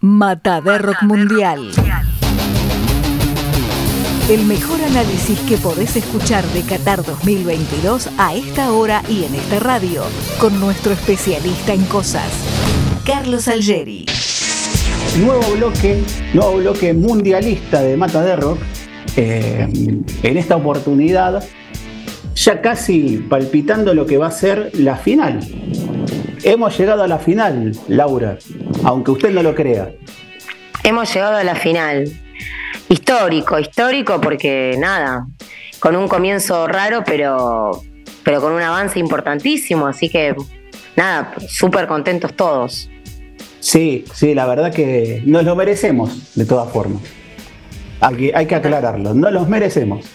Mata Rock Mundial. El mejor análisis que podés escuchar de Qatar 2022 a esta hora y en esta radio, con nuestro especialista en cosas, Carlos Algeri. Nuevo bloque, nuevo bloque mundialista de Mata de Rock. Eh, en esta oportunidad, ya casi palpitando lo que va a ser la final. Hemos llegado a la final, Laura, aunque usted no lo crea. Hemos llegado a la final. Histórico, histórico porque nada, con un comienzo raro, pero, pero con un avance importantísimo, así que nada, súper contentos todos. Sí, sí, la verdad que nos lo merecemos, de todas formas. Hay, hay que aclararlo, no los merecemos.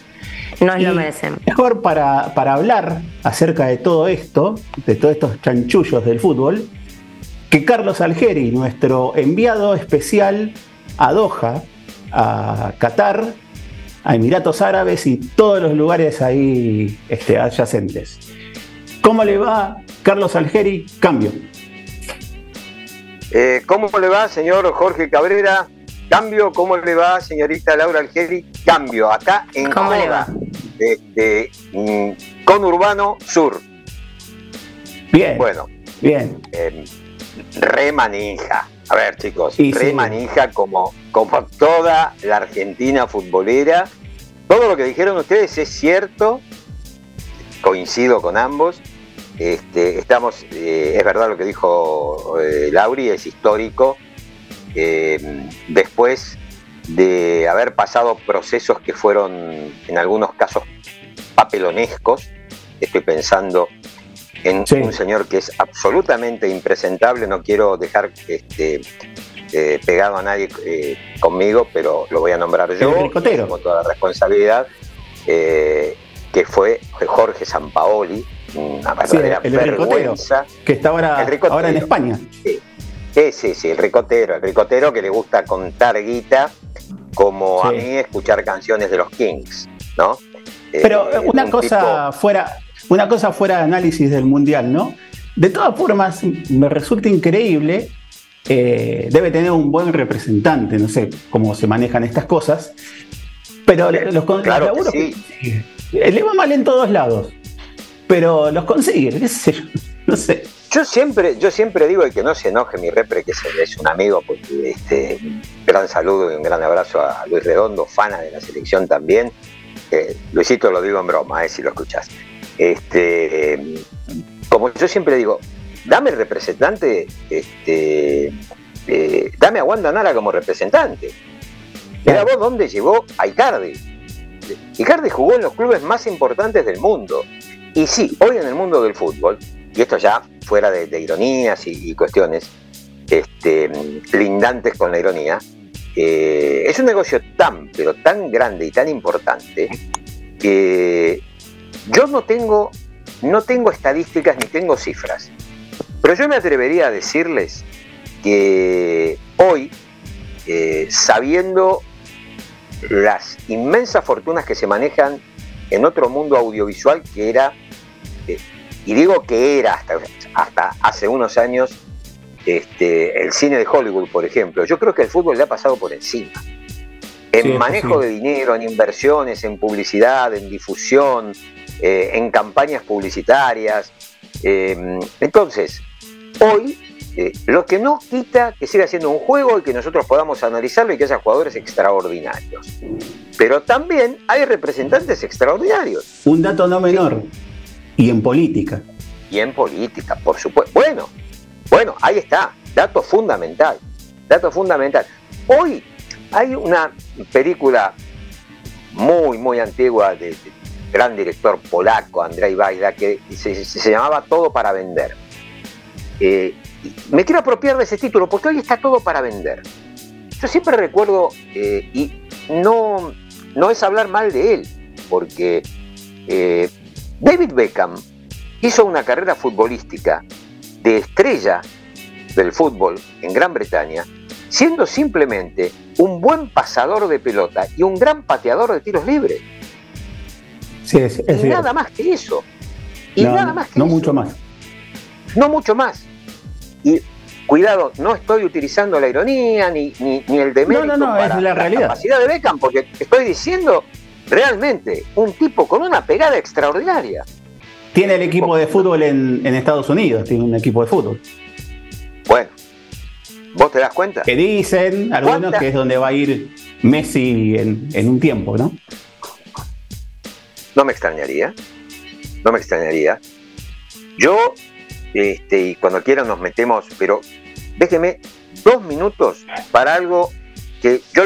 Nos lo merecemos. Mejor para, para hablar acerca de todo esto, de todos estos chanchullos del fútbol, que Carlos Algeri, nuestro enviado especial a Doha, a Qatar, a Emiratos Árabes y todos los lugares ahí este, adyacentes. ¿Cómo le va, Carlos Algeri? Cambio. Eh, ¿Cómo le va, señor Jorge Cabrera? Cambio, ¿cómo le va, señorita Laura Algeri? Cambio, acá en ¿Cómo le va? de, de mm, Conurbano Sur. Bien. Bueno, Bien. eh, re manija. A ver, chicos, sí. manija como, como toda la Argentina futbolera. Todo lo que dijeron ustedes es cierto, coincido con ambos. Este, estamos, eh, es verdad lo que dijo eh, Lauri, es histórico. Eh, después de haber pasado procesos que fueron en algunos casos papelonescos, estoy pensando en Sí. un señor que es absolutamente impresentable, no quiero dejar este, eh, pegado a nadie eh, conmigo, pero lo voy a nombrar yo, El ricotero. con toda la responsabilidad, eh, que fue Jorge Sampaoli, una Sí, verdadera el ricotero, vergüenza. que está ahora, El ricotero. ahora en España. Sí, sí, sí, el ricotero, el ricotero que le gusta contar guita, como a mí escuchar canciones de los Kings, ¿no? Pero una un cosa fuera, una cosa fuera de análisis del mundial, ¿no? De todas formas, me resulta increíble. eh, debe tener un buen representante, no sé cómo se manejan estas cosas. Pero los, claro que sí. Eh, Le va mal en todos lados. Pero los consigue, qué sé yo. No sé. Yo siempre, yo siempre digo y que no se enoje mi repre, que es, un amigo, porque este, un gran saludo y un gran abrazo a Luis Redondo, fana de la selección también. Eh, Luisito lo digo en broma, eh, si lo escuchás. Este, como yo siempre digo, dame el representante, este, eh, dame a Wanda Nara como representante. Mira vos dónde llevó a Icardi. Icardi jugó en los clubes más importantes del mundo. Y sí, hoy en el mundo del fútbol, y esto ya fuera de, de ironías y, y cuestiones este, lindantes con la ironía, eh, es un negocio tan, pero tan grande y tan importante que yo no tengo, no tengo estadísticas ni tengo cifras, pero yo me atrevería a decirles que hoy, eh, sabiendo las inmensas fortunas que se manejan en otro mundo audiovisual que era, eh, y digo que era hasta, hasta hace unos años, este, el cine de Hollywood, por ejemplo. Yo creo que el fútbol le ha pasado por encima. En Sí, manejo de dinero, en inversiones, en publicidad, en difusión, eh, en campañas publicitarias. Eh, entonces, hoy, eh, lo que no quita que siga siendo un juego y que nosotros podamos analizarlo y que haya jugadores extraordinarios. Pero también hay representantes extraordinarios. Un dato no menor. Y en política. Y en política, por supuesto. Bueno, bueno, ahí está. Dato fundamental. Dato fundamental. Hoy hay una película muy, muy antigua de, de gran director polaco, Andrzej Wajda, que se, llamaba Todo para vender. Eh, me quiero apropiar de ese título porque hoy está todo para vender. Yo siempre recuerdo, eh, y no, no es hablar mal de él, porque eh, David Beckham hizo una carrera futbolística de estrella del fútbol en Gran Bretaña, siendo simplemente un buen pasador de pelota y un gran pateador de tiros libres. Sí, es, es y cierto. nada más que eso. Y no, nada más que no eso. mucho más. No mucho más. Y cuidado, no estoy utilizando la ironía ni, ni, el demérito no, no, no, es la, realidad. capacidad de Beckham, porque estoy diciendo realmente un tipo con una pegada extraordinaria. Tiene el equipo de fútbol en, Estados Unidos, tiene un equipo de fútbol. Bueno, ¿vos te das cuenta? Que dicen algunos que es donde va a ir Messi en, en un tiempo, ¿no? No me extrañaría, no me extrañaría. Yo, este, y cuando quieran nos metemos, pero déjeme dos minutos para algo que yo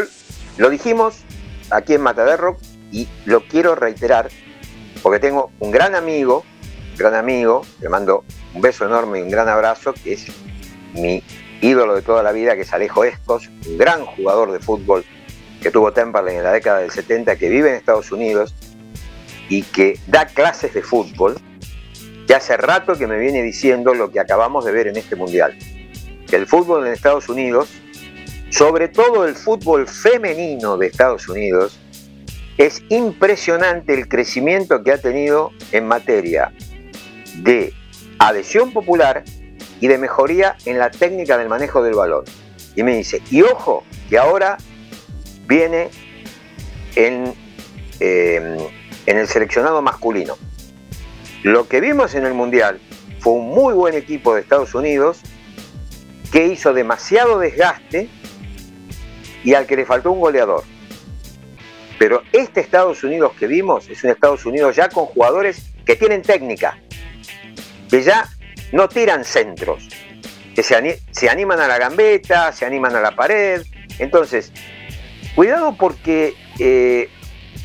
lo dijimos aquí en Mataderro y lo quiero reiterar porque tengo un gran amigo, gran amigo, le mando un beso enorme y un gran abrazo, que es mi ídolo de toda la vida, que es Alejo Escos, un gran jugador de fútbol que tuvo Temperley en la década del 70, que vive en Estados Unidos y que da clases de fútbol, que hace rato que me viene diciendo lo que acabamos de ver en este mundial, que el fútbol en Estados Unidos, sobre todo el fútbol femenino de Estados Unidos, es impresionante el crecimiento que ha tenido en materia de adhesión popular y de mejoría en la técnica del manejo del balón. Y me dice, y ojo, que ahora viene en, eh, en el seleccionado masculino. Lo que vimos en el Mundial fue un muy buen equipo de Estados Unidos que hizo demasiado desgaste y al que le faltó un goleador. Pero este Estados Unidos que vimos es un Estados Unidos ya con jugadores que tienen técnica, que ya no tiran centros, que se, animan a la gambeta, se animan a la pared. Entonces, cuidado porque eh,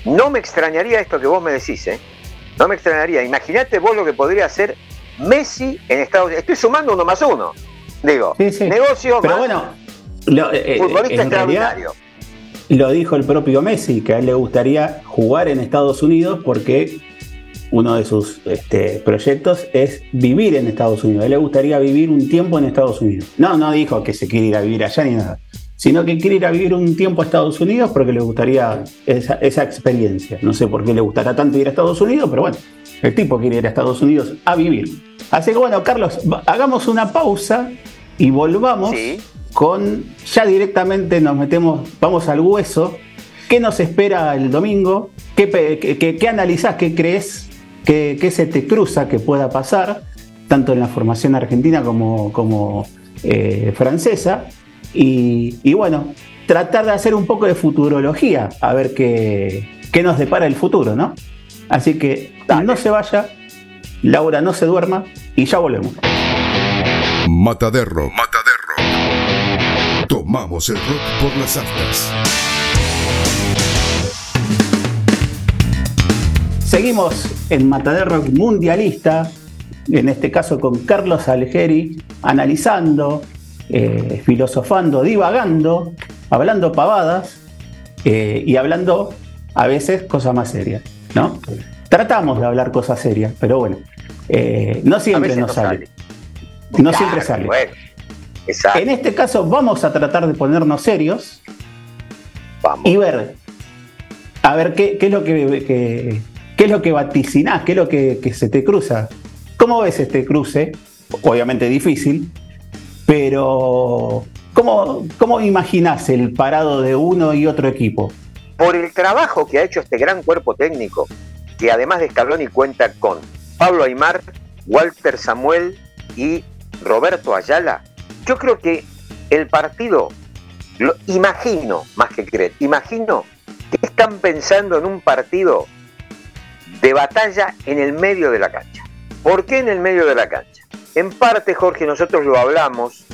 no me extrañaría esto que vos me decís, ¿eh? No me extrañaría. Imagínate vos lo que podría hacer Messi en Estados Unidos. Estoy sumando uno más uno. Digo, negocio Pero bueno, eh, futbolista extraordinario lo dijo el propio Messi, que a él le gustaría jugar en Estados Unidos porque uno de sus este, proyectos es vivir en Estados Unidos. A él le gustaría vivir un tiempo en Estados Unidos. No, no dijo que se quiere ir a vivir allá ni nada, sino que quiere ir a vivir un tiempo a Estados Unidos porque le gustaría esa, esa experiencia. No sé por qué le gustará tanto ir a Estados Unidos, pero bueno, el tipo quiere ir a Estados Unidos a vivir. Así que bueno, Carlos, hagamos una pausa y volvamos. Sí con ya directamente nos metemos, vamos al hueso. ¿Qué nos espera el domingo? ¿Qué, qué, analizás? ¿Qué crees? ¿Qué, se te cruza que pueda pasar? Tanto en la formación argentina como, como eh, francesa. Y, bueno, tratar de hacer un poco de futurología, a ver qué, qué nos depara el futuro, ¿no? Así que no se vaya, Laura no se duerma y ya volvemos. Mataderro. Tomamos el rock por las aftas. Seguimos en Matader Rock Mundialista, en este caso con Carlos Algeri, analizando, eh, filosofando, divagando, hablando pavadas eh, y hablando a veces cosas más serias, ¿no? Tratamos de hablar cosas serias, pero bueno, eh, no siempre nos sale. No siempre sale. En este caso vamos a tratar de ponernos serios y ver, a ver qué, es lo que, qué es lo que vaticinás, qué es lo que, se te cruza. ¿Cómo ves este cruce? Obviamente difícil, pero ¿cómo, cómo imaginás el parado de uno y otro equipo? Por el trabajo que ha hecho este gran cuerpo técnico, que además de Scaloni cuenta con Pablo Aymar, Walter Samuel y Roberto Ayala, yo creo que el partido, lo imagino, más que creer, imagino que están pensando en un partido de batalla en el medio de la cancha. ¿Por qué en el medio de la cancha? En parte, Jorge, nosotros lo hablamos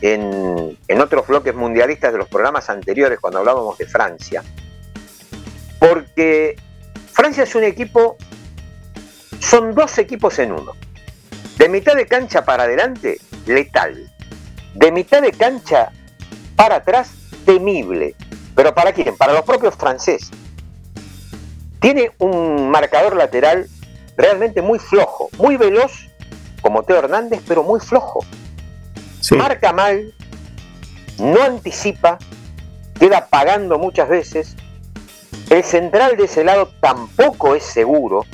en, en otros bloques mundialistas de los programas anteriores cuando hablábamos de Francia. Porque Francia es un equipo, son dos equipos en uno. De mitad de cancha para adelante, letal de mitad de cancha para atrás, temible. ¿Pero para quién? Para los propios franceses. Tiene un marcador lateral realmente muy flojo, muy veloz, como Teo Hernández, pero muy flojo. Marca mal, no anticipa, queda pagando muchas veces. El central de ese lado tampoco es seguro,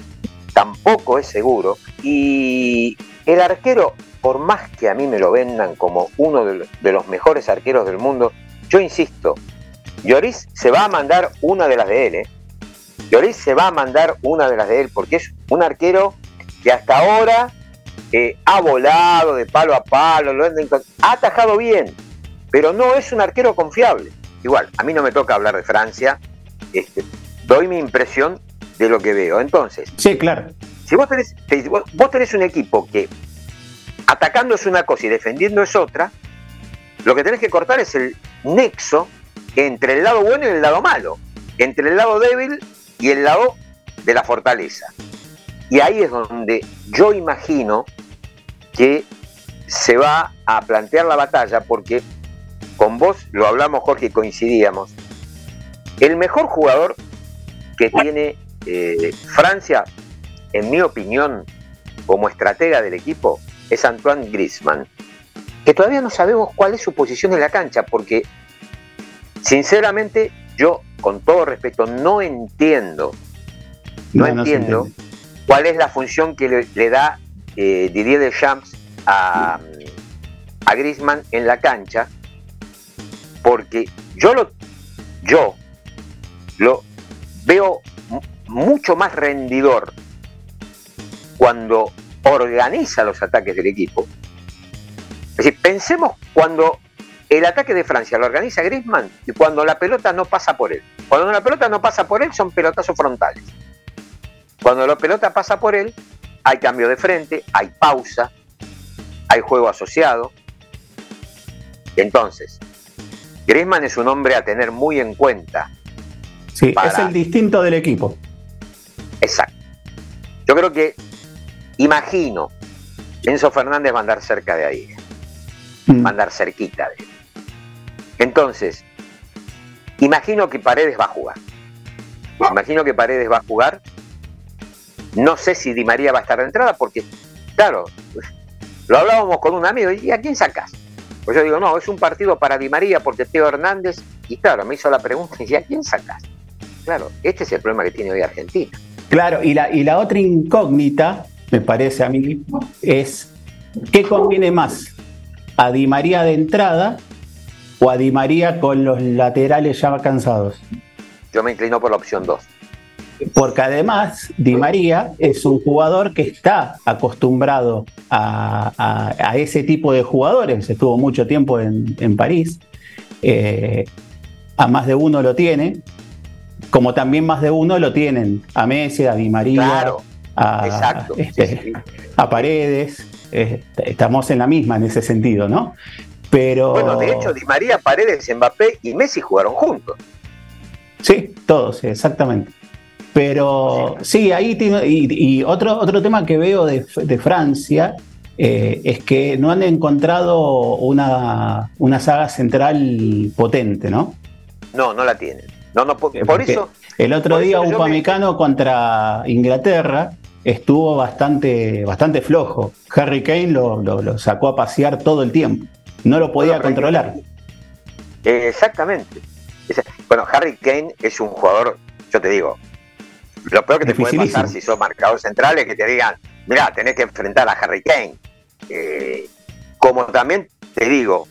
tampoco es seguro. Y el arquero por más que a mí me lo vendan como uno de los mejores arqueros del mundo, yo insisto, Lloris se va a mandar una de las de él, ¿eh? Lloris se va a mandar una de las de él, porque es un arquero que hasta ahora eh, ha volado de palo a palo, lo ha atajado bien, pero no es un arquero confiable. Igual, a mí no me toca hablar de Francia, este, doy mi impresión de lo que veo. Entonces, sí, claro. Si vos tenés, vos tenés un equipo que atacando es una cosa y defendiendo es otra, lo que tenés que cortar es el nexo entre el lado bueno y el lado malo, entre el lado débil y el lado de la fortaleza. Y ahí es donde yo imagino que se va a plantear la batalla porque con vos lo hablamos Jorge y coincidíamos. El mejor jugador que tiene eh, Francia, en mi opinión, como estratega del equipo, es Antoine Griezmann, que todavía no sabemos cuál es su posición en la cancha, porque sinceramente yo, con todo respeto, no entiendo, no, entiendo cuál es la función que le, da eh, Didier Deschamps a, a Griezmann en la cancha, porque yo lo, yo lo veo mucho más rendidor cuando organiza los ataques del equipo. Es decir, pensemos cuando el ataque de Francia lo organiza Griezmann y cuando la pelota no pasa por él. Cuando la pelota no pasa por él son pelotazos frontales. Cuando la pelota pasa por él, hay cambio de frente, hay pausa, hay juego asociado. Entonces, Griezmann es un hombre a tener muy en cuenta. Sí, es el distinto del equipo. Exacto. Yo creo que, imagino, Enzo Fernández va a andar cerca de ahí. Mm. Va a andar cerquita de él. Entonces, imagino que Paredes va a jugar. Imagino que Paredes va a jugar no sé si Di María va a estar de entrada porque, claro, lo hablábamos con un amigo, ¿y a quién sacas? Pues yo digo, no, es un partido para Di María porque Teo Hernández, y claro, me hizo la pregunta, ¿y a quién sacas? Claro, este es el problema que tiene hoy Argentina. Claro, y la, y la otra incógnita, me parece a mí, es ¿qué conviene más? ¿A Di María de entrada o a Di María con los laterales ya cansados? Yo me inclino por la opción 2 porque además Di María es un jugador que está acostumbrado a, ese tipo de jugadores, estuvo mucho tiempo en, París, eh, a más de uno lo tiene, como también más de uno lo tienen a Messi, a Di María, a, este, a, Paredes, eh, estamos en la misma en ese sentido, ¿no? Pero... Bueno, de hecho, Di María, Paredes, Mbappé y Messi jugaron juntos. Sí, todos, exactamente. Pero sí, ahí tiene, y, otro, otro tema que veo de, Francia eh, es que no han encontrado una, una, saga central potente, ¿no? No, no la tienen. No, no, por, eso. El otro día un Upamecano contra Inglaterra estuvo bastante, bastante flojo. Harry Kane lo, sacó a pasear todo el tiempo. No lo podía controlar. Exactamente. Bueno, Harry Kane es un jugador, yo te digo, lo peor que te puede pasar si sos marcador central es que te digan, mira, tenés que enfrentar a Harry Kane. Eh, como también te digo,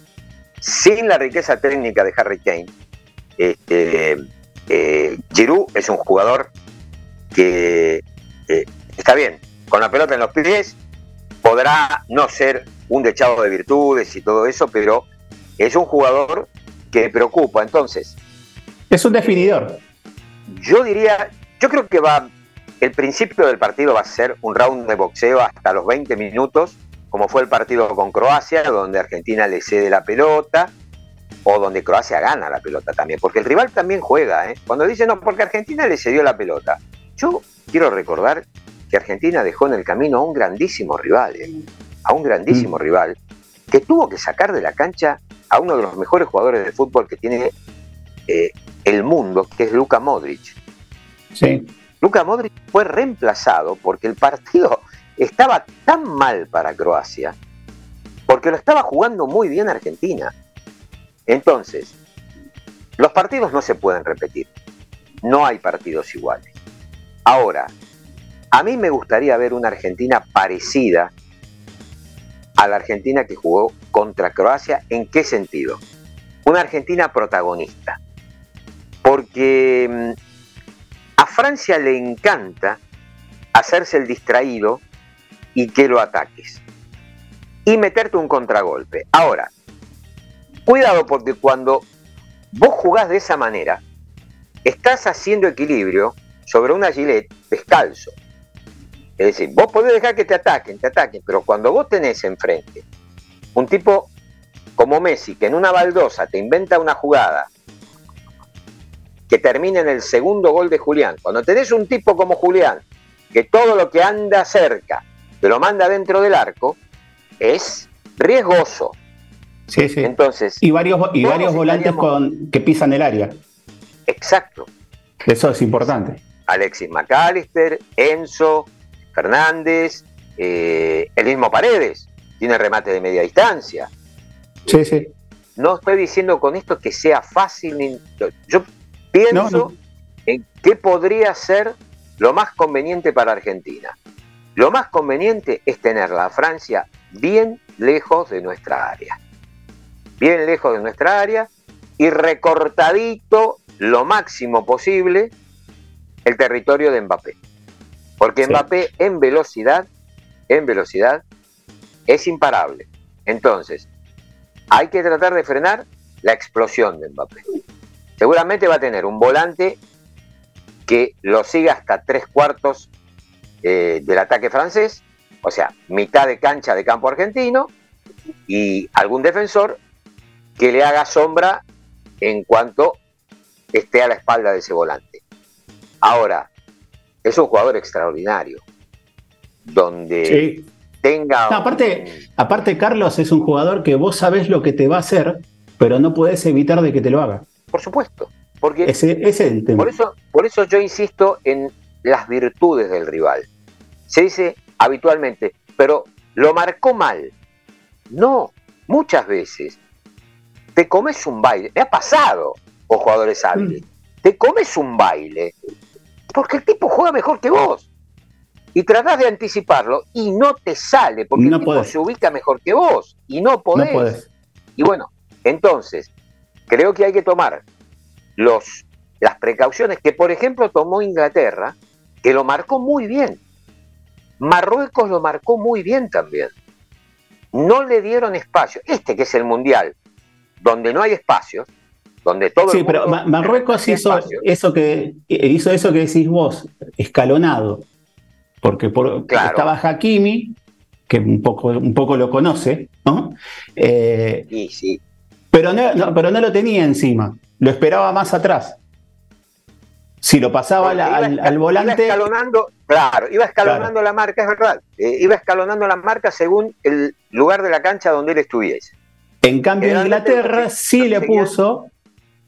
sin la riqueza técnica de Harry Kane, este, eh, Giroud es un jugador que eh, está bien, con la pelota en los pies, podrá no ser un dechado de virtudes y todo eso, pero es un jugador que preocupa. Entonces, es un definidor. Yo diría, yo creo que va, el principio del partido va a ser un round de boxeo hasta los 20 minutos, como fue el partido con Croacia, donde Argentina le cede la pelota, o donde Croacia gana la pelota también, porque el rival también juega. ¿eh? Cuando dice no, porque Argentina le cedió la pelota. Yo quiero recordar que Argentina dejó en el camino a un grandísimo rival, ¿eh? A un grandísimo mm. rival, que tuvo que sacar de la cancha a uno de los mejores jugadores de fútbol que tiene eh, el mundo, que es Luka Modric. Sí. Luka Modric fue reemplazado porque el partido estaba tan mal para Croacia, porque lo estaba jugando muy bien Argentina. Entonces, los partidos no se pueden repetir. No hay partidos iguales. Ahora, a mí me gustaría ver una Argentina parecida a la Argentina que jugó contra Croacia. ¿En qué sentido? Una Argentina protagonista. Porque mm, a Francia le encanta hacerse el distraído y que lo ataques. Y meterte un contragolpe. Ahora, cuidado porque cuando vos jugás de esa manera, estás haciendo equilibrio sobre una gilet descalzo. Es decir, vos podés dejar que te ataquen, te ataquen, pero cuando vos tenés enfrente un tipo como Messi, que en una baldosa te inventa una jugada que termina en el segundo gol de Julián, cuando tenés un tipo como Julián, que todo lo que anda cerca te lo manda dentro del arco, es riesgoso. Sí, sí. Entonces, y varios, y varios volantes con, que pisan el área. Exacto. Eso es importante. Alexis McAllister, Enzo, Fernández, eh, el mismo Paredes, tiene remate de media distancia. Sí, sí. No estoy diciendo con esto que sea fácil. Yo pienso en qué podría ser lo más conveniente para Argentina. Lo más conveniente es tener la Francia bien lejos de nuestra área. Bien lejos de nuestra área y recortadito lo máximo posible el territorio de Mbappé. Porque Mbappé en velocidad, en velocidad, es imparable. Entonces, hay que tratar de frenar la explosión de Mbappé. Seguramente va a tener un volante que lo siga hasta tres cuartos eh, del ataque francés, o sea, mitad de cancha de campo argentino, y algún defensor que le haga sombra en cuanto esté a la espalda de ese volante. Ahora, es un jugador extraordinario, donde tenga... aparte, aparte, Carlos es un jugador que vos sabés lo que te va a hacer, pero no puedes evitar de que te lo haga. Por supuesto, porque ese, es el tema. Por eso, por eso yo insisto en las virtudes del rival. Se dice habitualmente, pero lo marcó mal. No, muchas veces te comes un baile. Me ha pasado con jugadores hábiles. Mm. Te comes un baile porque el tipo juega mejor que vos. Y tratás de anticiparlo y no te sale, porque el tipo se ubica mejor que vos y no podés. Y bueno, entonces, creo que hay que tomar los, las precauciones que, por ejemplo, tomó Inglaterra, que lo marcó muy bien. Marruecos lo marcó muy bien también. No le dieron espacio. Este que es el Mundial, donde no hay espacio, donde todo sí, pero Marruecos hizo eso que hizo eso que decís vos, escalonado, porque por, estaba Hakimi, que un poco, un poco lo conoce, ¿no? Eh, sí, sí. Pero no, pero no lo tenía encima, lo esperaba más atrás. Si lo pasaba al, volante. Iba escalonando, claro, iba escalonando la marca, es verdad. Eh, iba escalonando la marca según el lugar de la cancha donde él estuviese. En cambio, Inglaterra sí le puso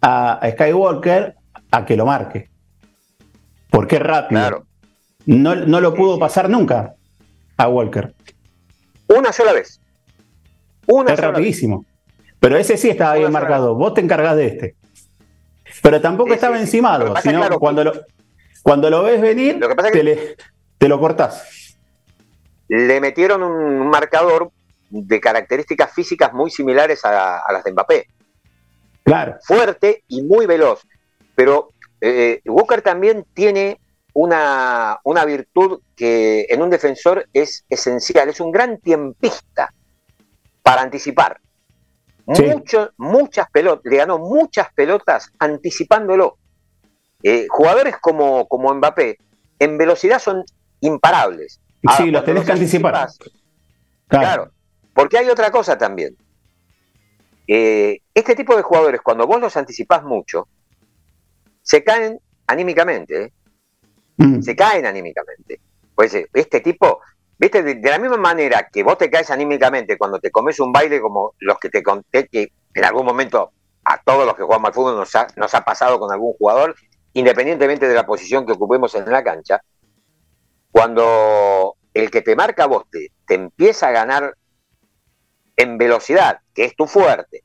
a, Skywalker a que lo marque. Porque es rápido. No, no lo pudo pasar nunca a Walker. Una sola vez. Una es rapidísimo. Pero ese sí estaba bien marcado. Vos te encargás de este. Pero tampoco estaba encimado, sino cuando, lo, cuando lo ves venir, te, lo cortás. Le metieron un marcador de características físicas muy similares a las de Mbappé. Claro. Fuerte y muy veloz. Pero eh, Walker también tiene una, una, virtud que en un defensor es esencial. Es un gran tiempista para anticipar. muchas pelotas, le ganó muchas pelotas anticipándolo. Eh, jugadores como, como Mbappé, en velocidad son imparables. sí, los tenés que anticipar. claro. Porque hay otra cosa también. Eh, este tipo de jugadores, cuando vos los anticipás mucho, se caen anímicamente. ¿eh? Mm. Se caen anímicamente. Pues eh, este tipo, viste, de, la misma manera que vos te caes anímicamente cuando te comes un baile como los que te conté que en algún momento a todos los que jugamos al fútbol nos ha, nos ha pasado con algún jugador, independientemente de la posición que ocupemos en la cancha, cuando el que te marca a vos te, te empieza a ganar en velocidad, que es tu fuerte,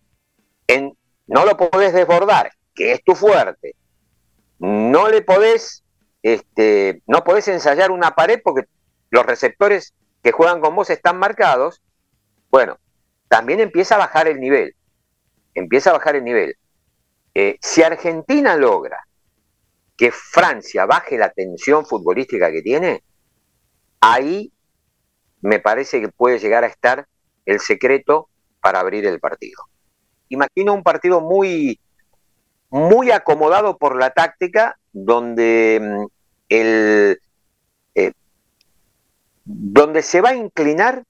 en no lo podés desbordar, que es tu fuerte, no le podés, este, no podés ensayar una pared porque los receptores que juegan con vos están marcados, Bueno, también empieza a bajar el nivel. Empieza a bajar el nivel. Eh, si Argentina logra que Francia baje la tensión futbolística que tiene, ahí me parece que puede llegar a estar el secreto para abrir el partido. Imagino un partido muy, muy acomodado por la táctica, donde mm, el, eh, donde se va a inclinar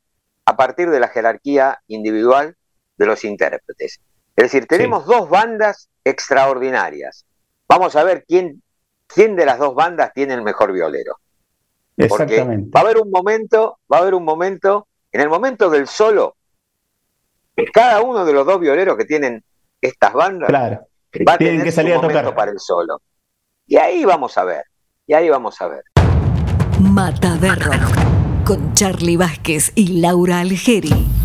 a partir de la jerarquía individual de los intérpretes. Es decir, tenemos dos bandas extraordinarias. Vamos a ver quién, quién de las dos bandas tiene el mejor violero. Porque va a haber un momento, va a haber un momento, en el momento del solo, cada uno de los dos violeros que tienen estas bandas va a tener que salir a tocar para el solo. Y ahí vamos a ver, y ahí vamos a ver. Mataderro con Charlie Vázquez y Laura Algeri.